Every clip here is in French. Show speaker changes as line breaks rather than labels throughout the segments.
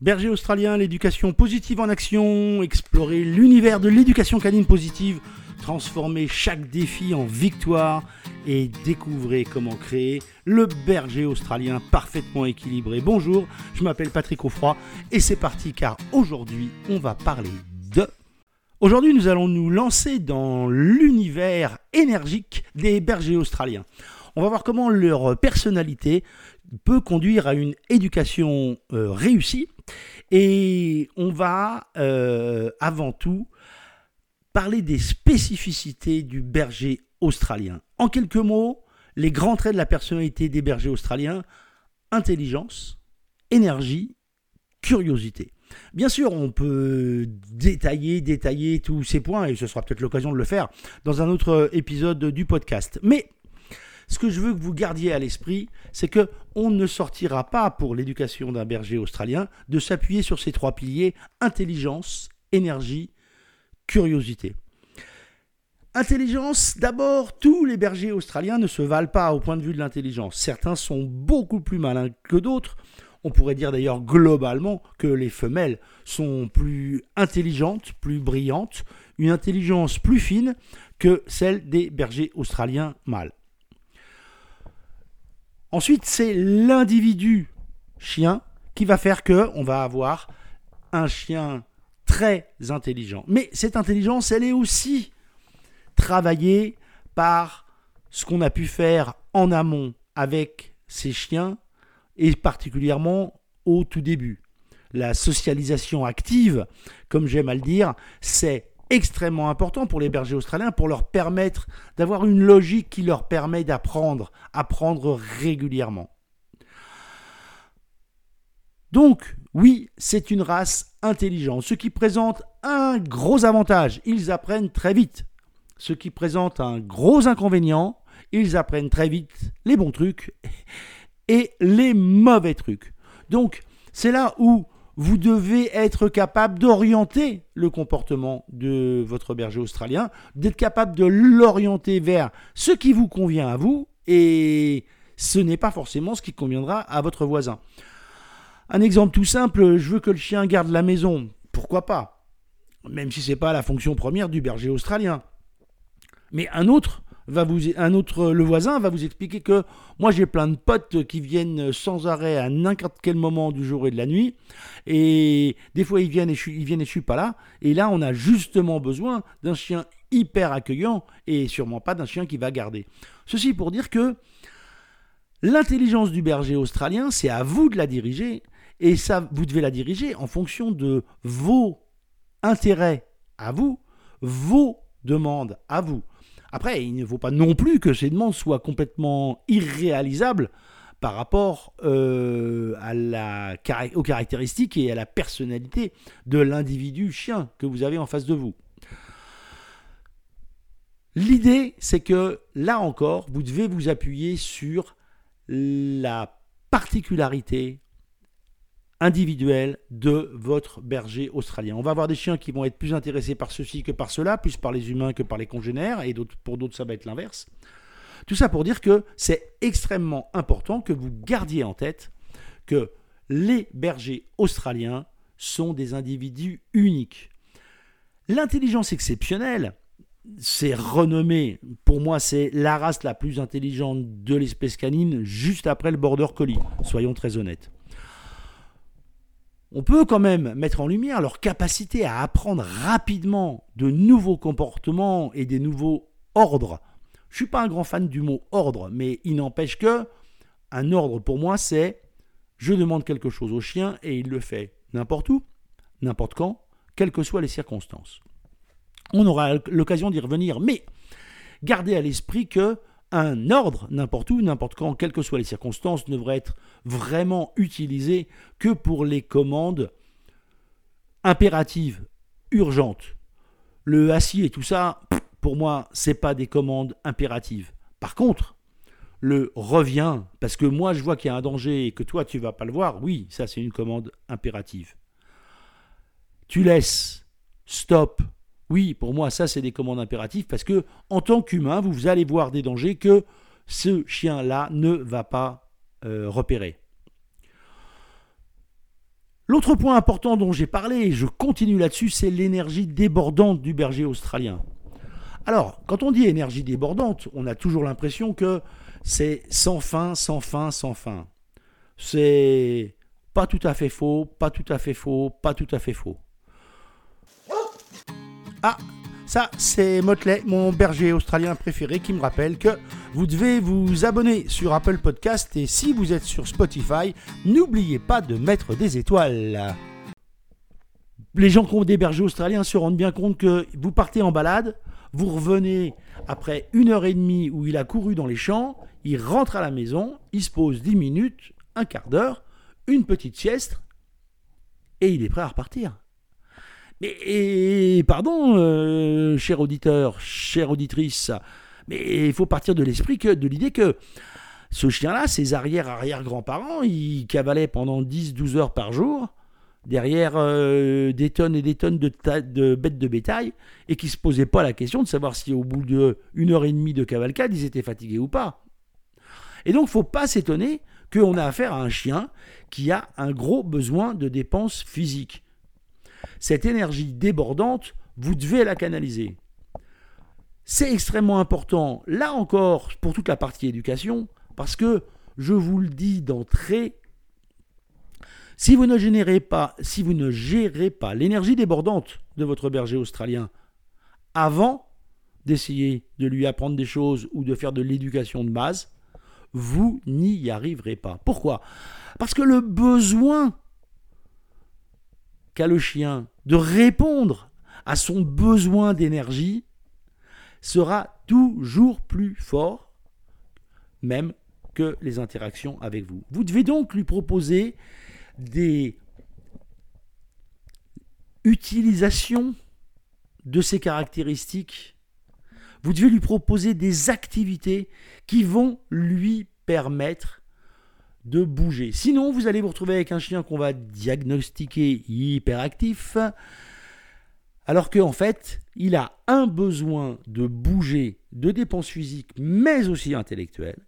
Berger australien, l'éducation positive en action, explorer l'univers de l'éducation canine positive, transformer chaque défi en victoire et découvrez comment créer le berger australien parfaitement équilibré. Bonjour, je m'appelle Patrick Offroy et c'est parti car aujourd'hui on va parler de... Aujourd'hui nous allons nous lancer dans l'univers énergique des bergers australiens. On va voir comment leur personnalité peut conduire à une éducation euh, réussie et on va euh, avant tout parler des spécificités du berger australien. En quelques mots, les grands traits de la personnalité des bergers australiens, intelligence, énergie, curiosité. Bien sûr, on peut détailler, détailler tous ces points, et ce sera peut-être l'occasion de le faire dans un autre épisode du podcast. Mais ce que je veux que vous gardiez à l'esprit, c'est que on ne sortira pas pour l'éducation d'un berger australien de s'appuyer sur ces trois piliers intelligence, énergie, curiosité. Intelligence, d'abord, tous les bergers australiens ne se valent pas au point de vue de l'intelligence. Certains sont beaucoup plus malins que d'autres. On pourrait dire d'ailleurs globalement que les femelles sont plus intelligentes, plus brillantes, une intelligence plus fine que celle des bergers australiens mâles. Ensuite, c'est l'individu chien qui va faire que on va avoir un chien très intelligent. Mais cette intelligence, elle est aussi travaillée par ce qu'on a pu faire en amont avec ces chiens et particulièrement au tout début. La socialisation active, comme j'aime à le dire, c'est extrêmement important pour les bergers australiens pour leur permettre d'avoir une logique qui leur permet d'apprendre, apprendre régulièrement. Donc, oui, c'est une race intelligente, ce qui présente un gros avantage, ils apprennent très vite. Ce qui présente un gros inconvénient, ils apprennent très vite les bons trucs et les mauvais trucs. Donc, c'est là où vous devez être capable d'orienter le comportement de votre berger australien, d'être capable de l'orienter vers ce qui vous convient à vous et ce n'est pas forcément ce qui conviendra à votre voisin. Un exemple tout simple, je veux que le chien garde la maison. Pourquoi pas? Même si ce n'est pas la fonction première du berger australien. Mais un autre va vous, un autre, le voisin va vous expliquer que moi j'ai plein de potes qui viennent sans arrêt à n'importe quel moment du jour et de la nuit, et des fois ils viennent et je, ils viennent et je suis pas là, et là on a justement besoin d'un chien hyper accueillant et sûrement pas d'un chien qui va garder. Ceci pour dire que l'intelligence du berger australien, c'est à vous de la diriger, et ça vous devez la diriger en fonction de vos intérêts à vous, vos demandes à vous. Après, il ne faut pas non plus que ces demandes soient complètement irréalisables par rapport euh, aux caractéristiques et à la personnalité de l'individu chien que vous avez en face de vous. L'idée, c'est que là encore, vous devez vous appuyer sur la particularité individuel de votre berger australien. On va avoir des chiens qui vont être plus intéressés par ceci que par cela, plus par les humains que par les congénères, et pour d'autres ça va être l'inverse. Tout ça pour dire que c'est extrêmement important que vous gardiez en tête que les bergers australiens sont des individus uniques. L'intelligence exceptionnelle, c'est renommé, pour moi c'est la race la plus intelligente de l'espèce canine, juste après le border collie, soyons très honnêtes on peut quand même mettre en lumière leur capacité à apprendre rapidement de nouveaux comportements et des nouveaux ordres. Je suis pas un grand fan du mot ordre, mais il n'empêche que un ordre pour moi c'est je demande quelque chose au chien et il le fait n'importe où, n'importe quand, quelles que soient les circonstances. On aura l'occasion d'y revenir, mais gardez à l'esprit que un ordre, n'importe où, n'importe quand, quelles que soient les circonstances, ne devrait être vraiment utilisé que pour les commandes impératives, urgentes. Le assis et tout ça, pour moi, c'est pas des commandes impératives. Par contre, le revient, parce que moi je vois qu'il y a un danger et que toi tu vas pas le voir, oui, ça c'est une commande impérative. Tu laisses, stop, oui, pour moi, ça, c'est des commandes impératives parce que, en tant qu'humain, vous allez voir des dangers que ce chien-là ne va pas euh, repérer. L'autre point important dont j'ai parlé, et je continue là-dessus, c'est l'énergie débordante du berger australien. Alors, quand on dit énergie débordante, on a toujours l'impression que c'est sans fin, sans fin, sans fin. C'est pas tout à fait faux, pas tout à fait faux, pas tout à fait faux. Ah, ça, c'est Motley, mon berger australien préféré, qui me rappelle que vous devez vous abonner sur Apple Podcast et si vous êtes sur Spotify, n'oubliez pas de mettre des étoiles. Les gens qui ont des bergers australiens se rendent bien compte que vous partez en balade, vous revenez après une heure et demie où il a couru dans les champs, il rentre à la maison, il se pose 10 minutes, un quart d'heure, une petite sieste, et il est prêt à repartir. Mais pardon, euh, cher auditeur, chère auditrice, mais il faut partir de l'esprit que, de l'idée que ce chien-là, ses arrière-arrière-grands-parents, il cavalait pendant 10-12 heures par jour derrière euh, des tonnes et des tonnes de, bêtes de bétail et qui se posaient pas la question de savoir si au bout d'une heure et demie de cavalcade, ils étaient fatigués ou pas. Et donc, il faut pas s'étonner qu'on a affaire à un chien qui a un gros besoin de dépenses physiques. Cette énergie débordante, vous devez la canaliser. C'est extrêmement important, là encore, pour toute la partie éducation, parce que, je vous le dis d'entrée, si vous ne si vous ne gérez pas l'énergie débordante de votre berger australien avant d'essayer de lui apprendre des choses ou de faire de l'éducation de base, vous n'y arriverez pas. Pourquoi? Parce que le besoin le chien de répondre à son besoin d'énergie sera toujours plus fort, même que les interactions avec vous. Vous devez donc lui proposer des utilisations de ces caractéristiques. Vous devez lui proposer des activités qui vont lui permettre de bouger. Sinon, vous allez vous retrouver avec un chien qu'on va diagnostiquer hyperactif, alors qu'en fait, il a un besoin de bouger, de dépenses physiques, mais aussi intellectuelles,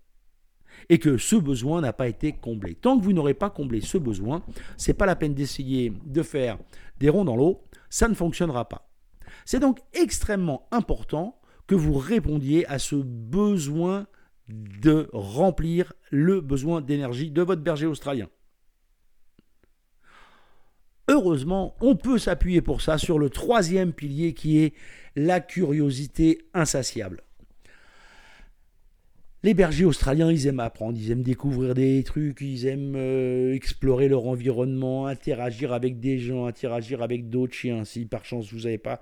et que ce besoin n'a pas été comblé. Tant que vous n'aurez pas comblé ce besoin, c'est pas la peine d'essayer de faire des ronds dans l'eau, ça ne fonctionnera pas. C'est donc extrêmement important que vous répondiez à ce besoin de remplir le besoin d'énergie de votre berger australien. Heureusement, on peut s'appuyer pour ça sur le troisième pilier qui est la curiosité insatiable. Les bergers australiens, ils aiment apprendre, ils aiment découvrir des trucs, ils aiment euh, explorer leur environnement, interagir avec des gens, interagir avec d'autres chiens. Si par chance vous n'avez pas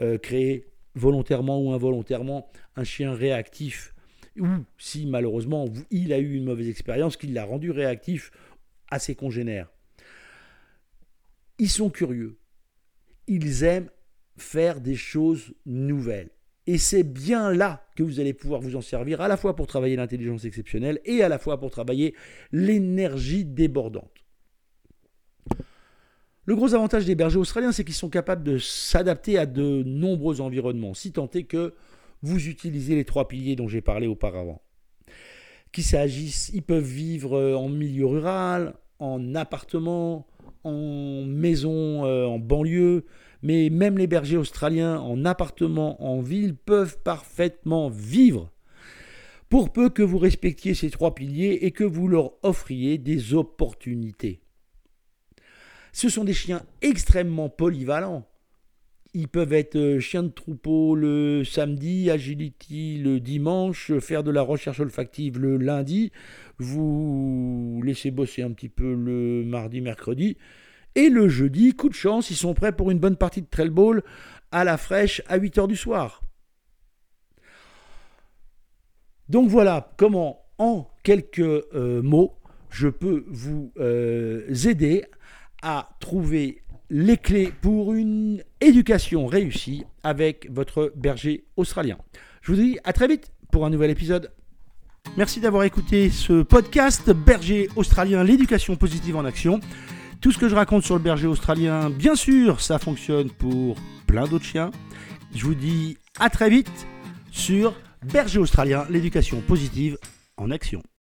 euh, créé volontairement ou involontairement un chien réactif, ou si malheureusement il a eu une mauvaise expérience qui l'a rendu réactif à ses congénères. Ils sont curieux. Ils aiment faire des choses nouvelles. Et c'est bien là que vous allez pouvoir vous en servir, à la fois pour travailler l'intelligence exceptionnelle et à la fois pour travailler l'énergie débordante. Le gros avantage des bergers australiens, c'est qu'ils sont capables de s'adapter à de nombreux environnements, si tant est que vous utilisez les trois piliers dont j'ai parlé auparavant. Qu'il s'agisse, ils peuvent vivre euh, en milieu rural, en appartement, en maison, euh, en banlieue, mais même les bergers australiens en appartement, en ville, peuvent parfaitement vivre, pour peu que vous respectiez ces trois piliers et que vous leur offriez des opportunités. Ce sont des chiens extrêmement polyvalents. Ils peuvent être euh, chiens de troupeau le samedi, agility le dimanche, faire de la recherche olfactive le lundi, vous laissez bosser un petit peu le mardi, mercredi, et le jeudi, coup de chance, ils sont prêts pour une bonne partie de trail ball à la fraîche à 8 h du soir. Donc voilà comment, en quelques euh, mots, je peux vous euh, aider à trouver les clés pour une éducation réussie avec votre berger australien. Je vous dis à très vite pour un nouvel épisode. Merci d'avoir écouté ce podcast Berger australien, l'éducation positive en action. Tout ce que je raconte sur le berger australien, bien sûr, ça fonctionne pour plein d'autres chiens. Je vous dis à très vite sur Berger australien, l'éducation positive en action.